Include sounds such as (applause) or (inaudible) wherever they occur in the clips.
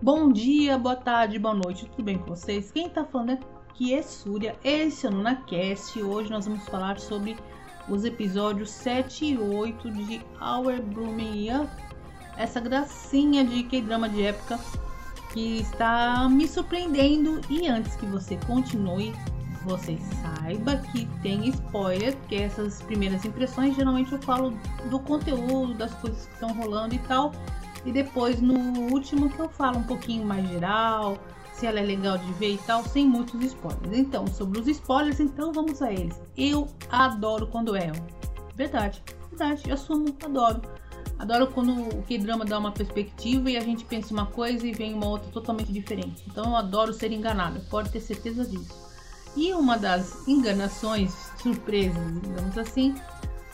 Bom dia, boa tarde, boa noite, tudo bem com vocês? Quem tá falando aqui é Súria, esse é o NunaCast e hoje nós vamos falar sobre os episódios 7 e 8 de Our Blooming Up, essa gracinha de K-drama de época que está me surpreendendo e antes que você continue, você saiba que tem spoiler, que essas primeiras impressões geralmente eu falo do conteúdo, das coisas que estão rolando e tal, e depois no último que eu falo um pouquinho mais geral, se ela é legal de ver e tal, sem muitos spoilers. Então, sobre os spoilers, então vamos a eles. Eu adoro quando é. Verdade, verdade, assumo, adoro. Adoro quando o K-drama dá uma perspectiva e a gente pensa uma coisa e vem uma outra totalmente diferente. Então eu adoro ser enganada, pode ter certeza disso. E uma das enganações, surpresas, digamos assim,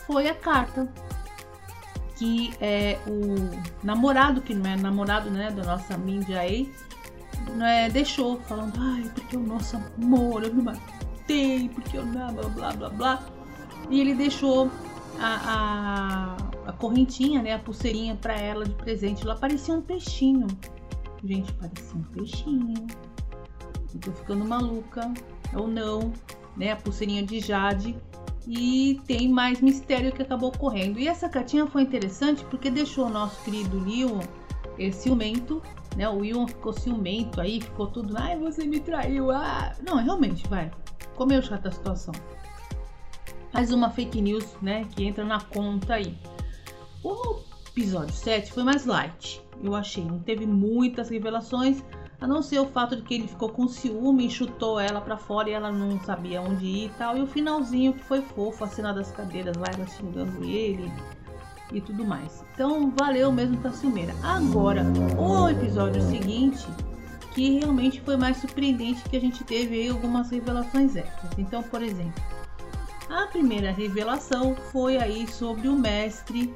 foi a carta que é o namorado, que não é namorado né, da nossa Min Jae, né, deixou, falando, ai, porque o nosso amor, eu me matei, porque eu não, blá blá blá blá. E ele deixou a, a, a correntinha, né, a pulseirinha para ela de presente. Ela parecia um peixinho. Gente, parecia um peixinho. Eu tô ficando maluca, ou não, né, a pulseirinha de Jade. E tem mais mistério que acabou ocorrendo. E essa cartinha foi interessante porque deixou o nosso querido Leon eh, ciumento, né? O Leon ficou ciumento aí, ficou tudo, ai, você me traiu, ah. Não, realmente, vai. Comeu chata a situação. Mais uma fake news, né? Que entra na conta aí. O episódio 7 foi mais light, eu achei. Não teve muitas revelações, a não ser o fato de que ele ficou com ciúme e chutou ela para fora e ela não sabia onde ir e tal. E o finalzinho que foi fofo, a cena das cadeiras lá, ela xingando ele e tudo mais. Então valeu mesmo pra ciumeira. Agora, o episódio seguinte, que realmente foi mais surpreendente, que a gente teve aí algumas revelações extras. Então, por exemplo, a primeira revelação foi aí sobre o mestre,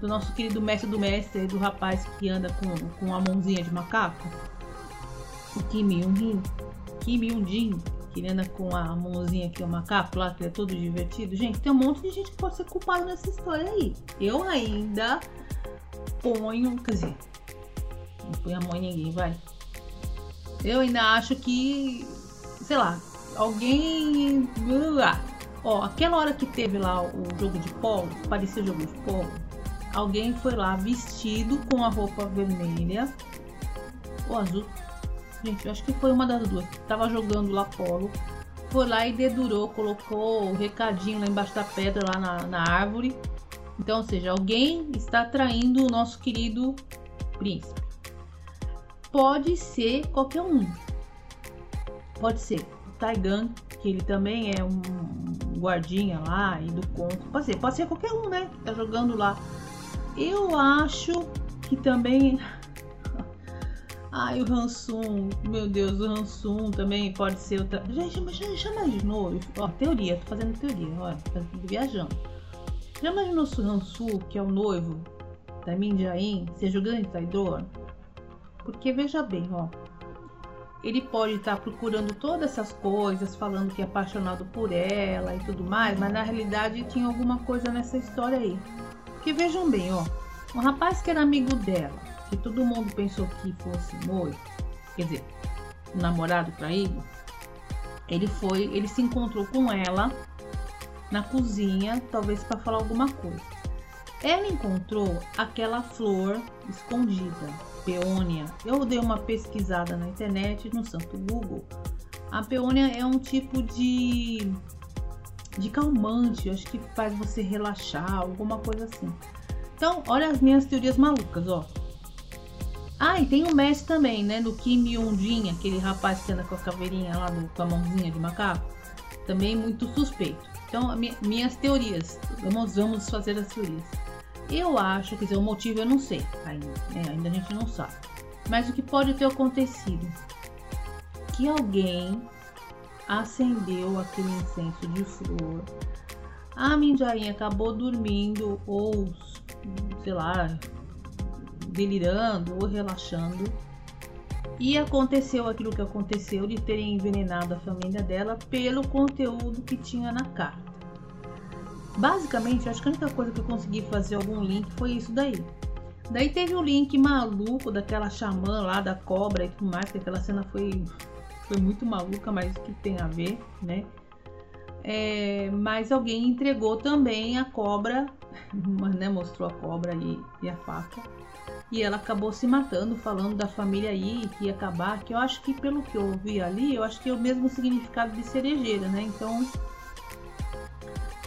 do nosso querido mestre do mestre, do rapaz que anda com, com a mãozinha de macaco o Kim Yoon-jin, Kim Yoon-jin, que anda com a mãozinha aqui, o macaco lá, que é todo divertido. Gente, tem um monte de gente que pode ser culpado nessa história aí. Eu ainda ponho, quer dizer, não põe a mão em ninguém, vai. Eu ainda acho que, sei lá, alguém. Ó, aquela hora que teve lá o jogo de polo, parecia jogo de polo, alguém foi lá vestido com a roupa vermelha ou azul, Gente, eu acho que foi uma das duas. Tava jogando lá polo. Foi lá e dedurou, colocou o recadinho lá embaixo da pedra, lá na, na árvore. Então, ou seja, alguém está traindo o nosso querido príncipe. Pode ser qualquer um. Pode ser o Taigan, que ele também é um guardinha lá e do conto. Pode ser, pode ser qualquer um, né? Que tá jogando lá. Eu acho que também Ai, o Hansum, meu Deus, o Hansum também pode ser outra. Mas já, já imaginou? Ó, teoria, tô fazendo teoria, olha, tô viajando. Já imaginou se o Hansu, que é o noivo da Min Jae-in, seja o grande traidor? Porque veja bem, ó. Ele pode estar tá procurando todas essas coisas, falando que é apaixonado por ela e tudo mais, mas na realidade tinha alguma coisa nessa história aí. Porque vejam bem, ó. Um rapaz que era amigo dela, que todo mundo pensou que fosse noivo, quer dizer, namorado traído, ele foi, ele se encontrou com ela na cozinha, talvez para falar alguma coisa. Ela encontrou aquela flor escondida, peônia. Eu dei uma pesquisada na internet, no santo Google. A peônia é um tipo de de calmante, acho que faz você relaxar, alguma coisa assim. Então, olha as minhas teorias malucas, ó. Ah, e tem o Messi também, né? Do Kim Yoon-jin, aquele rapaz que anda com a caveirinha lá, com a mãozinha de macaco. Também muito suspeito. Então, minha, minhas teorias. Vamos, vamos fazer as teorias. Eu acho, quer dizer, o motivo eu não sei ainda. Né? Ainda a gente não sabe. Mas o que pode ter acontecido? Que alguém acendeu aquele incenso de flor. A Minjainha acabou dormindo ou, sei lá, delirando ou relaxando. E aconteceu aquilo que aconteceu de terem envenenado a família dela pelo conteúdo que tinha na carta. Basicamente, acho que a única coisa que eu consegui fazer algum link foi isso daí. Daí teve o link maluco daquela xamã lá da cobra e tudo mais, que aquela cena foi, foi muito maluca, mas o que tem a ver, né? É, mas alguém entregou também a cobra, (laughs) né, mostrou a cobra e, e, a faca. E ela acabou se matando, falando da família aí que ia acabar. Que eu acho que, pelo que eu vi ali, eu acho que é o mesmo significado de cerejeira, né? Então,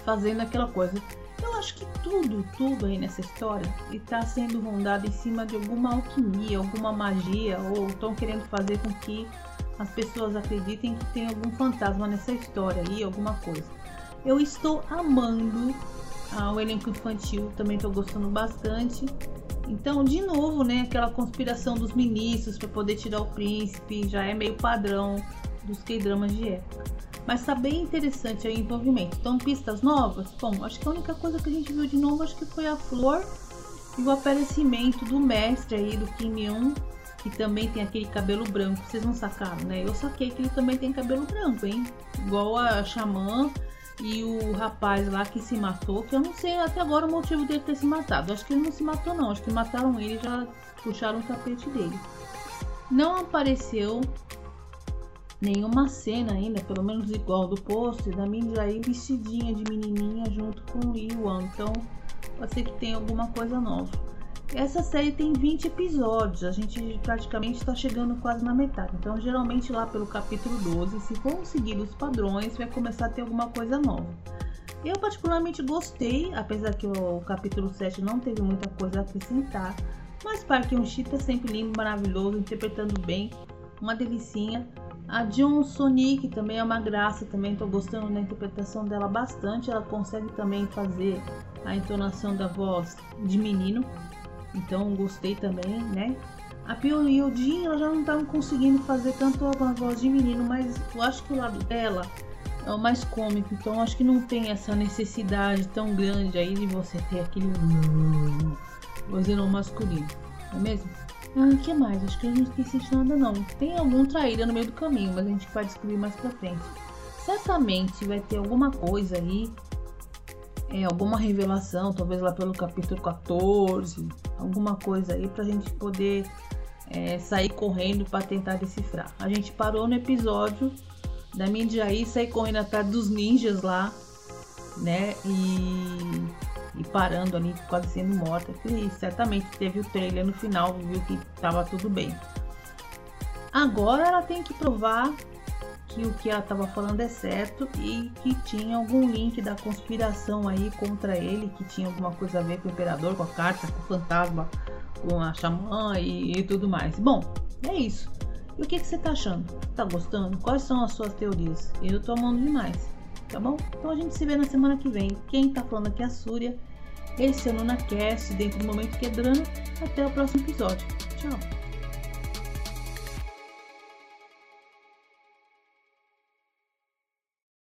fazendo aquela coisa. Eu acho que tudo, tudo aí nessa história está sendo rondado em cima de alguma alquimia, alguma magia, ou estão querendo fazer com que as pessoas acreditem que tem algum fantasma nessa história aí, alguma coisa. Eu estou amando ah, o elenco infantil, também estou gostando bastante. Então, de novo, né, aquela conspiração dos ministros para poder tirar o príncipe, já é meio padrão dos K-dramas de época. Mas tá bem interessante o envolvimento. Então, pistas novas? Bom, acho que a única coisa que a gente viu de novo acho que foi a flor e o aparecimento do mestre aí, do Kim Myung, que também tem aquele cabelo branco. Vocês não sacaram, né? Eu saquei que ele também tem cabelo branco, hein? Igual a Xamã e o rapaz lá que se matou, que eu não sei até agora o motivo dele ter se matado. Acho que ele não se matou, não. Acho que mataram ele e já puxaram o tapete dele. Não apareceu nenhuma cena ainda, pelo menos igual do pôster, da Minjaí vestidinha de menininha junto com o Yuan. Então, pode ser que tenha alguma coisa nova. Essa série tem 20 episódios, a gente praticamente está chegando quase na metade. Então, geralmente lá pelo capítulo 12, se for seguir os padrões, vai começar a ter alguma coisa nova. Eu particularmente gostei, apesar que o capítulo 7 não teve muita coisa a acrescentar. Mas Park Hyun-sik é sempre lindo, maravilhoso, interpretando bem, uma delicinha. A Jun Sonic também é uma graça, também estou gostando da interpretação dela bastante. Ela consegue também fazer a entonação da voz de menino, então gostei também, né? A Pio e o Jin, ela já não estavam conseguindo fazer tanto a voz de menino, mas eu acho que o lado dela é o mais cômico, então acho que não tem essa necessidade tão grande aí de você ter aquele vozeirão masculino, não é mesmo? Ah, o que mais? Acho que eu não esqueci de nada não. Tem algum traíra no meio do caminho, mas a gente vai descobrir mais pra frente. Certamente vai ter alguma coisa aí é, alguma revelação, talvez lá pelo capítulo 14, alguma coisa aí pra gente poder é, sair correndo para tentar decifrar. A gente parou no episódio da Mindiaí sair correndo atrás dos ninjas lá, né? E, e parando ali, quase sendo morta. Que certamente teve o trailer no final, viu que tava tudo bem. Agora ela tem que provar que o que ela estava falando é certo e que tinha algum link da conspiração aí contra ele, que tinha alguma coisa a ver com o imperador, com a carta, com o fantasma, com a xamã e, e tudo mais. Bom, é isso. E o que, que você tá achando? Tá gostando? Quais são as suas teorias? Eu tô amando demais, tá bom? Então a gente se vê na semana que vem. Quem tá falando aqui é a Súria. Esse é o NunaCast, dentro do Momento Quebrando. Até o próximo episódio. Tchau!